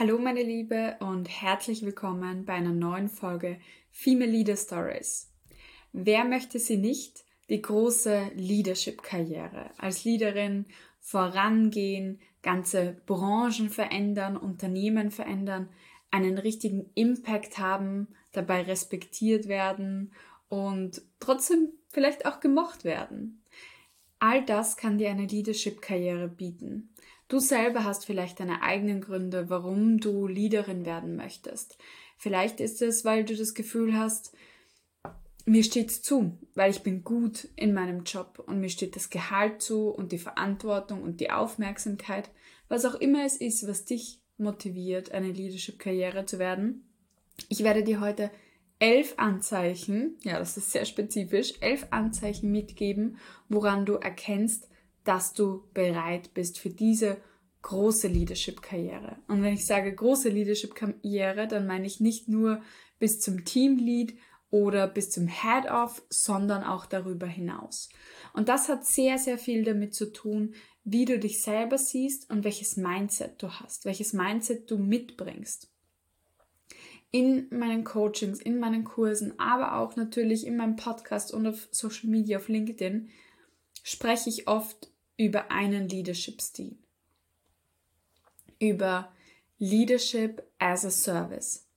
Hallo meine Liebe und herzlich willkommen bei einer neuen Folge Female Leader Stories. Wer möchte sie nicht? Die große Leadership-Karriere. Als Leaderin vorangehen, ganze Branchen verändern, Unternehmen verändern, einen richtigen Impact haben, dabei respektiert werden und trotzdem vielleicht auch gemocht werden. All das kann dir eine Leadership-Karriere bieten. Du selber hast vielleicht deine eigenen Gründe, warum du Leaderin werden möchtest. Vielleicht ist es, weil du das Gefühl hast, mir steht's zu, weil ich bin gut in meinem Job und mir steht das Gehalt zu und die Verantwortung und die Aufmerksamkeit, was auch immer es ist, was dich motiviert, eine Leadership-Karriere zu werden. Ich werde dir heute elf Anzeichen, ja, das ist sehr spezifisch, elf Anzeichen mitgeben, woran du erkennst, dass du bereit bist für diese große Leadership-Karriere. Und wenn ich sage große Leadership-Karriere, dann meine ich nicht nur bis zum Teamlead oder bis zum Head-Off, sondern auch darüber hinaus. Und das hat sehr, sehr viel damit zu tun, wie du dich selber siehst und welches Mindset du hast, welches Mindset du mitbringst. In meinen Coachings, in meinen Kursen, aber auch natürlich in meinem Podcast und auf Social Media, auf LinkedIn, spreche ich oft über einen Leadership-Stil. Über Leadership as a Service.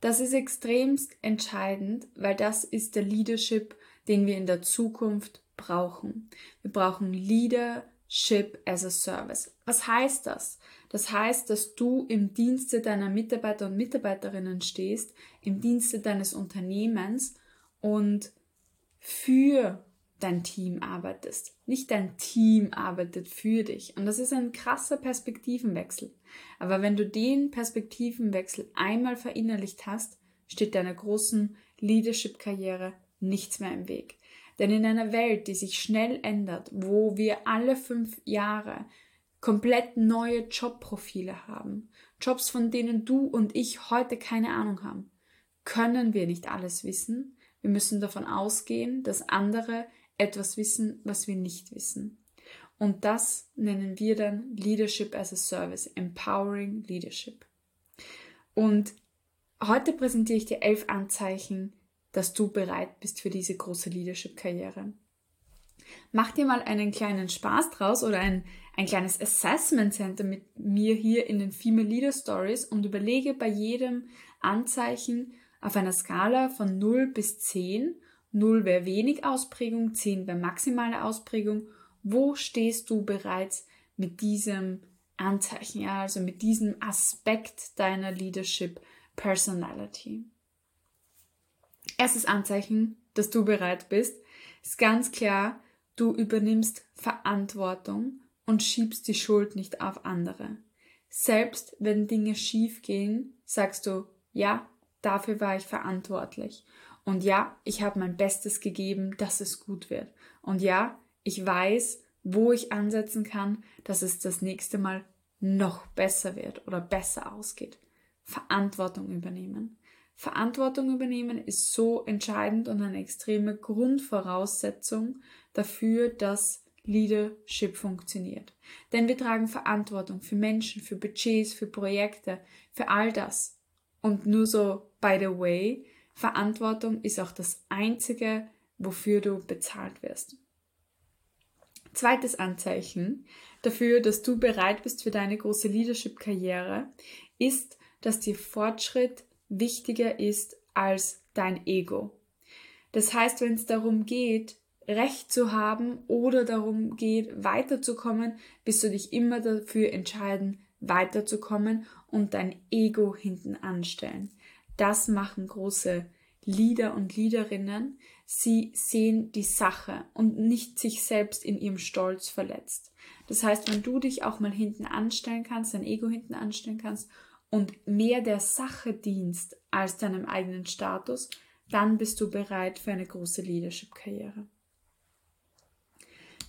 Das ist extremst entscheidend, weil das ist der Leadership, den wir in der Zukunft brauchen. Wir brauchen Leadership as a Service. Was heißt das? Das heißt, dass du im Dienste deiner Mitarbeiter und Mitarbeiterinnen stehst, im Dienste deines Unternehmens und für dein Team arbeitest. Nicht dein Team arbeitet für dich. Und das ist ein krasser Perspektivenwechsel. Aber wenn du den Perspektivenwechsel einmal verinnerlicht hast, steht deiner großen Leadership-Karriere nichts mehr im Weg. Denn in einer Welt, die sich schnell ändert, wo wir alle fünf Jahre komplett neue Jobprofile haben, Jobs, von denen du und ich heute keine Ahnung haben, können wir nicht alles wissen. Wir müssen davon ausgehen, dass andere etwas wissen, was wir nicht wissen. Und das nennen wir dann Leadership as a Service, Empowering Leadership. Und heute präsentiere ich dir elf Anzeichen, dass du bereit bist für diese große Leadership-Karriere. Mach dir mal einen kleinen Spaß draus oder ein, ein kleines Assessment Center mit mir hier in den Female Leader Stories und überlege bei jedem Anzeichen auf einer Skala von 0 bis 10 0 wäre wenig Ausprägung, 10 wäre maximale Ausprägung. Wo stehst du bereits mit diesem Anzeichen, ja, also mit diesem Aspekt deiner Leadership Personality? Erstes Anzeichen, dass du bereit bist, ist ganz klar, du übernimmst Verantwortung und schiebst die Schuld nicht auf andere. Selbst wenn Dinge schief gehen, sagst du, ja, dafür war ich verantwortlich. Und ja, ich habe mein Bestes gegeben, dass es gut wird. Und ja, ich weiß, wo ich ansetzen kann, dass es das nächste Mal noch besser wird oder besser ausgeht. Verantwortung übernehmen. Verantwortung übernehmen ist so entscheidend und eine extreme Grundvoraussetzung dafür, dass Leadership funktioniert. Denn wir tragen Verantwortung für Menschen, für Budgets, für Projekte, für all das. Und nur so, by the way, Verantwortung ist auch das Einzige, wofür du bezahlt wirst. Zweites Anzeichen dafür, dass du bereit bist für deine große Leadership-Karriere, ist, dass dir Fortschritt wichtiger ist als dein Ego. Das heißt, wenn es darum geht, Recht zu haben oder darum geht, weiterzukommen, wirst du dich immer dafür entscheiden, weiterzukommen und dein Ego hinten anstellen. Das machen große Leader und Leaderinnen. Sie sehen die Sache und nicht sich selbst in ihrem Stolz verletzt. Das heißt, wenn du dich auch mal hinten anstellen kannst, dein Ego hinten anstellen kannst und mehr der Sache dienst als deinem eigenen Status, dann bist du bereit für eine große Leadership-Karriere.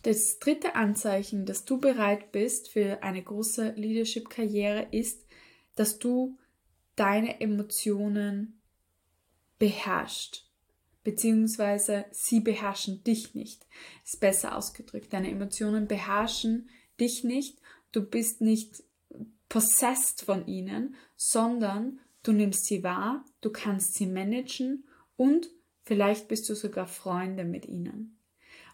Das dritte Anzeichen, dass du bereit bist für eine große Leadership-Karriere, ist, dass du deine Emotionen beherrscht, beziehungsweise sie beherrschen dich nicht. Ist besser ausgedrückt. Deine Emotionen beherrschen dich nicht. Du bist nicht possessed von ihnen, sondern du nimmst sie wahr, du kannst sie managen und vielleicht bist du sogar Freunde mit ihnen.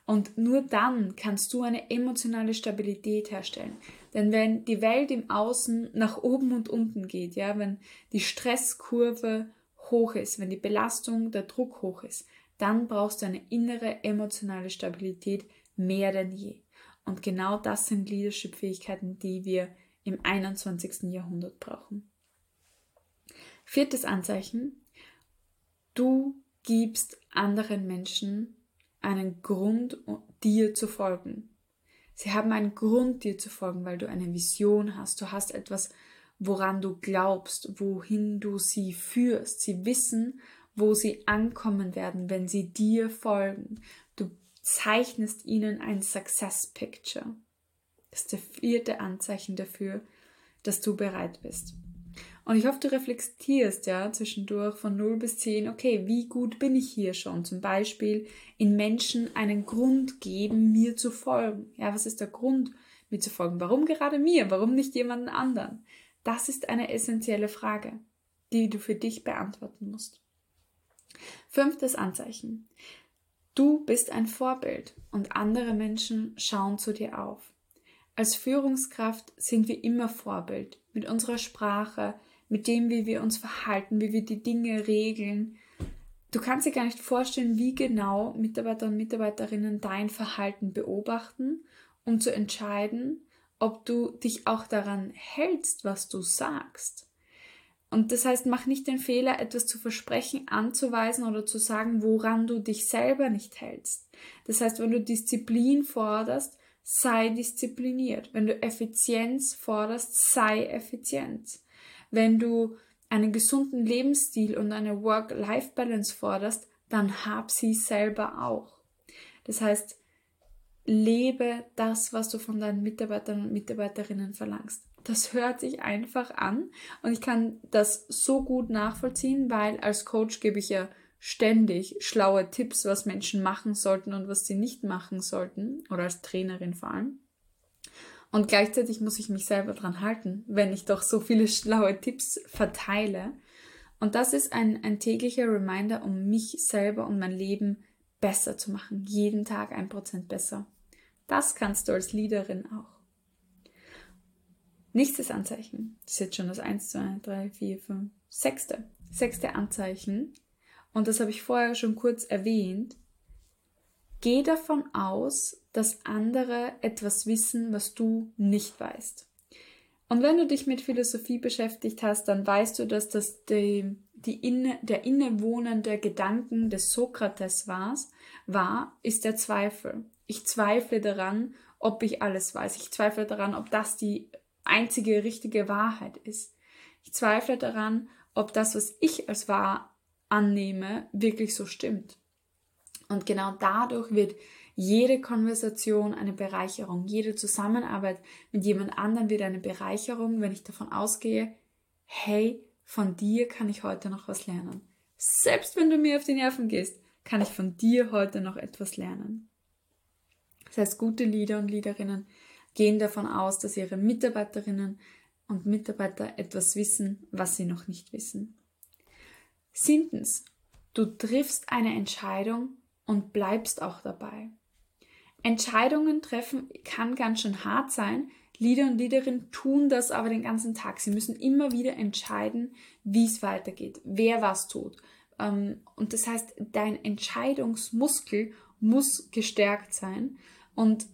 Und nur dann kannst du eine emotionale Stabilität herstellen. Denn wenn die Welt im Außen nach oben und unten geht, ja, wenn die Stresskurve hoch ist, wenn die Belastung, der Druck hoch ist, dann brauchst du eine innere emotionale Stabilität mehr denn je. Und genau das sind Leadership-Fähigkeiten, die wir im 21. Jahrhundert brauchen. Viertes Anzeichen. Du gibst anderen Menschen einen Grund, dir zu folgen. Sie haben einen Grund, dir zu folgen, weil du eine Vision hast. Du hast etwas, woran du glaubst, wohin du sie führst. Sie wissen, wo sie ankommen werden, wenn sie dir folgen. Du zeichnest ihnen ein Success Picture. Das ist der vierte Anzeichen dafür, dass du bereit bist. Und ich hoffe, du reflektierst ja zwischendurch von 0 bis 10, okay, wie gut bin ich hier schon? Zum Beispiel in Menschen einen Grund geben, mir zu folgen. Ja, was ist der Grund, mir zu folgen? Warum gerade mir? Warum nicht jemanden anderen? Das ist eine essentielle Frage, die du für dich beantworten musst. Fünftes Anzeichen. Du bist ein Vorbild und andere Menschen schauen zu dir auf. Als Führungskraft sind wir immer Vorbild mit unserer Sprache, mit dem, wie wir uns verhalten, wie wir die Dinge regeln. Du kannst dir gar nicht vorstellen, wie genau Mitarbeiter und Mitarbeiterinnen dein Verhalten beobachten, um zu entscheiden, ob du dich auch daran hältst, was du sagst. Und das heißt, mach nicht den Fehler, etwas zu versprechen, anzuweisen oder zu sagen, woran du dich selber nicht hältst. Das heißt, wenn du Disziplin forderst, sei diszipliniert. Wenn du Effizienz forderst, sei effizient. Wenn du einen gesunden Lebensstil und eine Work-Life-Balance forderst, dann hab sie selber auch. Das heißt, lebe das, was du von deinen Mitarbeitern und Mitarbeiterinnen verlangst. Das hört sich einfach an und ich kann das so gut nachvollziehen, weil als Coach gebe ich ja ständig schlaue Tipps, was Menschen machen sollten und was sie nicht machen sollten oder als Trainerin vor allem. Und gleichzeitig muss ich mich selber dran halten, wenn ich doch so viele schlaue Tipps verteile. Und das ist ein, ein täglicher Reminder, um mich selber und mein Leben besser zu machen. Jeden Tag ein Prozent besser. Das kannst du als Leaderin auch. Nächstes Anzeichen. Das ist jetzt schon das 1, 2, 3, 4, 5, sechste. Sechste Anzeichen. Und das habe ich vorher schon kurz erwähnt. Geh davon aus, dass andere etwas wissen, was du nicht weißt. Und wenn du dich mit Philosophie beschäftigt hast, dann weißt du, dass das die, die inne, der innewohnende Gedanken des Sokrates war, war, ist der Zweifel. Ich zweifle daran, ob ich alles weiß. Ich zweifle daran, ob das die einzige richtige Wahrheit ist. Ich zweifle daran, ob das, was ich als wahr annehme, wirklich so stimmt. Und genau dadurch wird jede Konversation eine Bereicherung, jede Zusammenarbeit mit jemand anderem wird eine Bereicherung, wenn ich davon ausgehe, hey, von dir kann ich heute noch was lernen. Selbst wenn du mir auf die Nerven gehst, kann ich von dir heute noch etwas lernen. Das heißt, gute Leader und Leaderinnen gehen davon aus, dass ihre Mitarbeiterinnen und Mitarbeiter etwas wissen, was sie noch nicht wissen. Siebtens, du triffst eine Entscheidung und bleibst auch dabei. Entscheidungen treffen kann ganz schön hart sein. Leader und Leaderinnen tun das aber den ganzen Tag. Sie müssen immer wieder entscheiden, wie es weitergeht, wer was tut. Ähm, und das heißt, dein Entscheidungsmuskel muss gestärkt sein und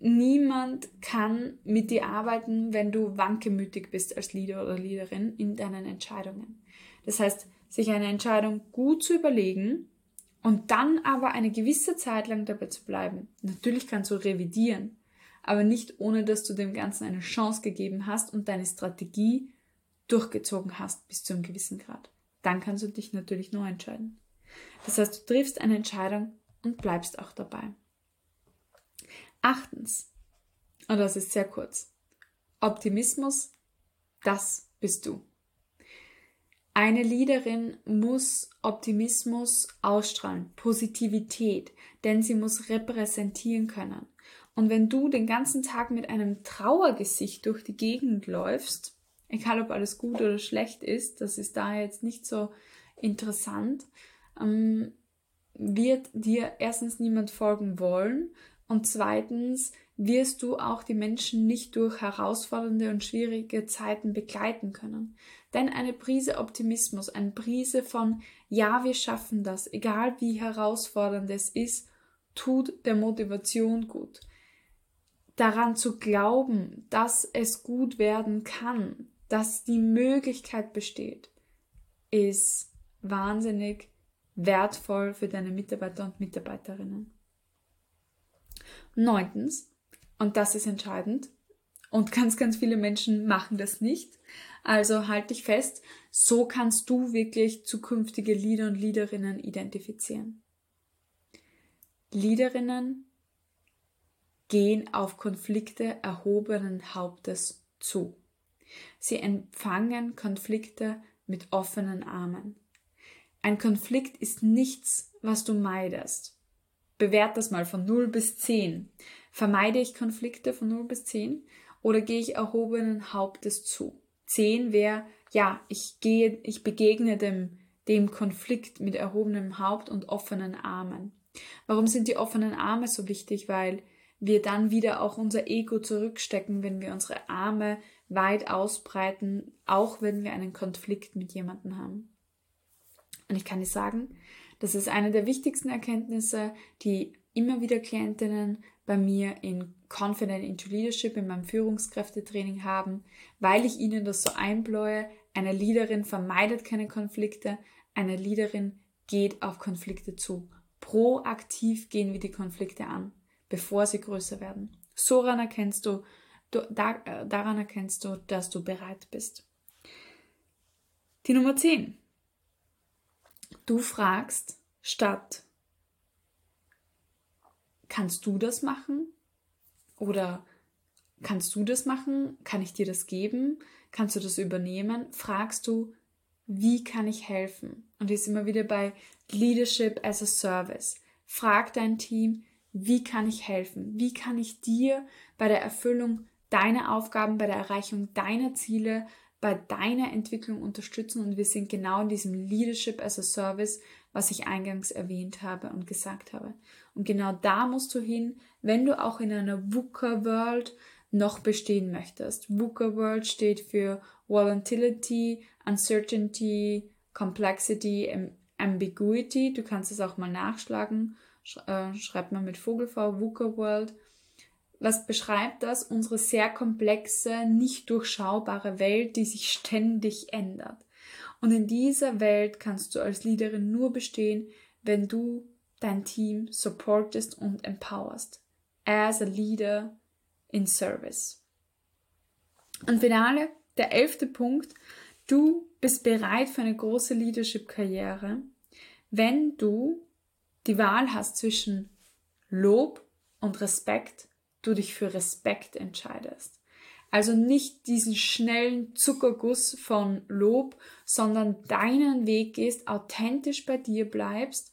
niemand kann mit dir arbeiten, wenn du wankemütig bist als Leader oder Leaderin in deinen Entscheidungen. Das heißt, sich eine Entscheidung gut zu überlegen, und dann aber eine gewisse Zeit lang dabei zu bleiben. Natürlich kannst du revidieren, aber nicht ohne dass du dem Ganzen eine Chance gegeben hast und deine Strategie durchgezogen hast bis zu einem gewissen Grad. Dann kannst du dich natürlich neu entscheiden. Das heißt, du triffst eine Entscheidung und bleibst auch dabei. Achtens, und das ist sehr kurz, Optimismus, das bist du. Eine Leaderin muss Optimismus ausstrahlen, Positivität, denn sie muss repräsentieren können. Und wenn du den ganzen Tag mit einem Trauergesicht durch die Gegend läufst, egal ob alles gut oder schlecht ist, das ist da jetzt nicht so interessant, ähm, wird dir erstens niemand folgen wollen und zweitens wirst du auch die Menschen nicht durch herausfordernde und schwierige Zeiten begleiten können. Denn eine Prise Optimismus, eine Prise von Ja, wir schaffen das, egal wie herausfordernd es ist, tut der Motivation gut. Daran zu glauben, dass es gut werden kann, dass die Möglichkeit besteht, ist wahnsinnig wertvoll für deine Mitarbeiter und Mitarbeiterinnen. Neuntens, und das ist entscheidend, und ganz, ganz viele Menschen machen das nicht. Also halt dich fest, so kannst du wirklich zukünftige Leader und Leaderinnen identifizieren. Leaderinnen gehen auf Konflikte erhobenen Hauptes zu. Sie empfangen Konflikte mit offenen Armen. Ein Konflikt ist nichts, was du meidest. Bewert das mal von 0 bis 10. Vermeide ich Konflikte von 0 bis 10 oder gehe ich erhobenen Hauptes zu? 10 wäre, ja, ich gehe, ich begegne dem, dem Konflikt mit erhobenem Haupt und offenen Armen. Warum sind die offenen Arme so wichtig? Weil wir dann wieder auch unser Ego zurückstecken, wenn wir unsere Arme weit ausbreiten, auch wenn wir einen Konflikt mit jemandem haben. Und ich kann dir sagen, das ist eine der wichtigsten Erkenntnisse, die immer wieder Klientinnen bei mir in Confident into Leadership in meinem Führungskräftetraining haben, weil ich ihnen das so einbläue. Eine Leaderin vermeidet keine Konflikte, eine Leaderin geht auf Konflikte zu. Proaktiv gehen wir die Konflikte an, bevor sie größer werden. So daran erkennst du, äh, daran erkennst du, dass du bereit bist. Die Nummer 10. Du fragst statt, kannst du das machen? Oder kannst du das machen? Kann ich dir das geben? Kannst du das übernehmen? Fragst du, wie kann ich helfen? Und ist immer wieder bei Leadership as a Service. Frag dein Team, wie kann ich helfen? Wie kann ich dir bei der Erfüllung deiner Aufgaben, bei der Erreichung deiner Ziele, bei deiner Entwicklung unterstützen und wir sind genau in diesem Leadership as a Service, was ich eingangs erwähnt habe und gesagt habe. Und genau da musst du hin, wenn du auch in einer VUCA World noch bestehen möchtest. VUCA World steht für Volatility, Uncertainty, Complexity, Ambiguity. Du kannst es auch mal nachschlagen. Äh, schreibt mal mit Vogelv VUCA World. Was beschreibt das? Unsere sehr komplexe, nicht durchschaubare Welt, die sich ständig ändert. Und in dieser Welt kannst du als Leaderin nur bestehen, wenn du dein Team supportest und empowerst. As a leader in service. Und finale, der elfte Punkt. Du bist bereit für eine große Leadership-Karriere, wenn du die Wahl hast zwischen Lob und Respekt du dich für Respekt entscheidest. Also nicht diesen schnellen Zuckerguss von Lob, sondern deinen Weg gehst, authentisch bei dir bleibst,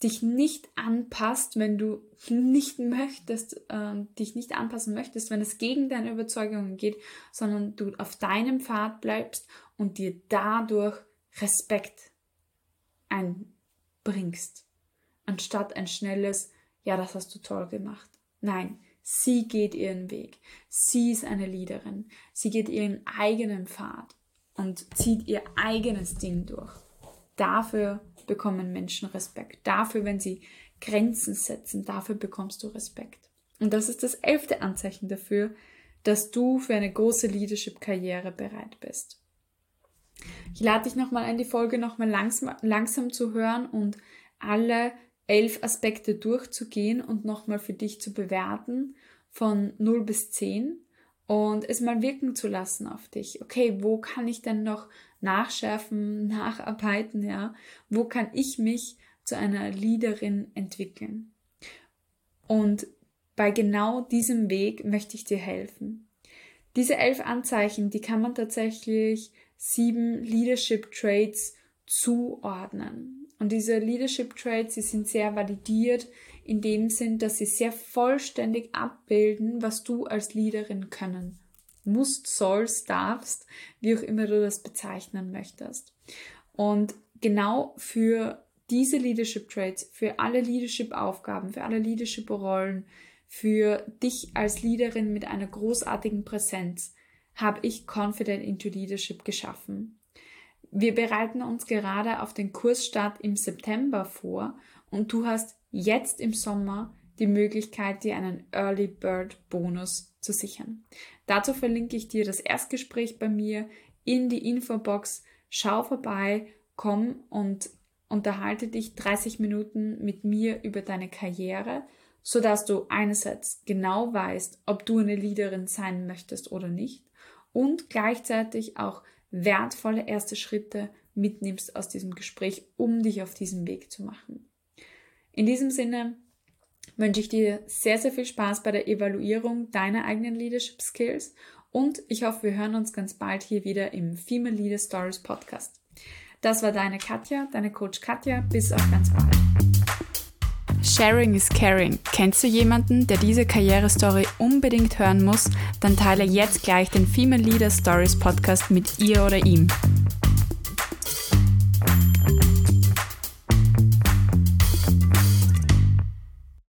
dich nicht anpasst, wenn du nicht möchtest, äh, dich nicht anpassen möchtest, wenn es gegen deine Überzeugungen geht, sondern du auf deinem Pfad bleibst und dir dadurch Respekt einbringst, anstatt ein schnelles, ja, das hast du toll gemacht. Nein, Sie geht ihren Weg. Sie ist eine Leaderin. Sie geht ihren eigenen Pfad und zieht ihr eigenes Ding durch. Dafür bekommen Menschen Respekt. Dafür, wenn sie Grenzen setzen, dafür bekommst du Respekt. Und das ist das elfte Anzeichen dafür, dass du für eine große Leadership-Karriere bereit bist. Ich lade dich nochmal ein, die Folge nochmal langsam, langsam zu hören und alle elf Aspekte durchzugehen und nochmal für dich zu bewerten von 0 bis 10 und es mal wirken zu lassen auf dich. Okay, wo kann ich denn noch nachschärfen, nacharbeiten, ja? Wo kann ich mich zu einer Leaderin entwickeln? Und bei genau diesem Weg möchte ich dir helfen. Diese elf Anzeichen, die kann man tatsächlich sieben Leadership Traits zuordnen. Und diese Leadership Traits, sie sind sehr validiert in dem Sinn, dass sie sehr vollständig abbilden, was du als Leaderin können musst, sollst, darfst, wie auch immer du das bezeichnen möchtest. Und genau für diese Leadership Traits, für alle Leadership Aufgaben, für alle Leadership Rollen, für dich als Leaderin mit einer großartigen Präsenz, habe ich Confident into Leadership geschaffen. Wir bereiten uns gerade auf den Kursstart im September vor und du hast jetzt im Sommer die Möglichkeit, dir einen Early Bird Bonus zu sichern. Dazu verlinke ich dir das Erstgespräch bei mir in die Infobox. Schau vorbei, komm und unterhalte dich 30 Minuten mit mir über deine Karriere, sodass du einerseits genau weißt, ob du eine Leaderin sein möchtest oder nicht und gleichzeitig auch wertvolle erste Schritte mitnimmst aus diesem Gespräch, um dich auf diesen Weg zu machen. In diesem Sinne wünsche ich dir sehr, sehr viel Spaß bei der Evaluierung deiner eigenen Leadership Skills und ich hoffe, wir hören uns ganz bald hier wieder im Female Leader Stories Podcast. Das war deine Katja, deine Coach Katja. Bis auf ganz bald. Sharing is caring. Kennst du jemanden, der diese Karrierestory unbedingt hören muss? Dann teile jetzt gleich den Female Leader Stories Podcast mit ihr oder ihm.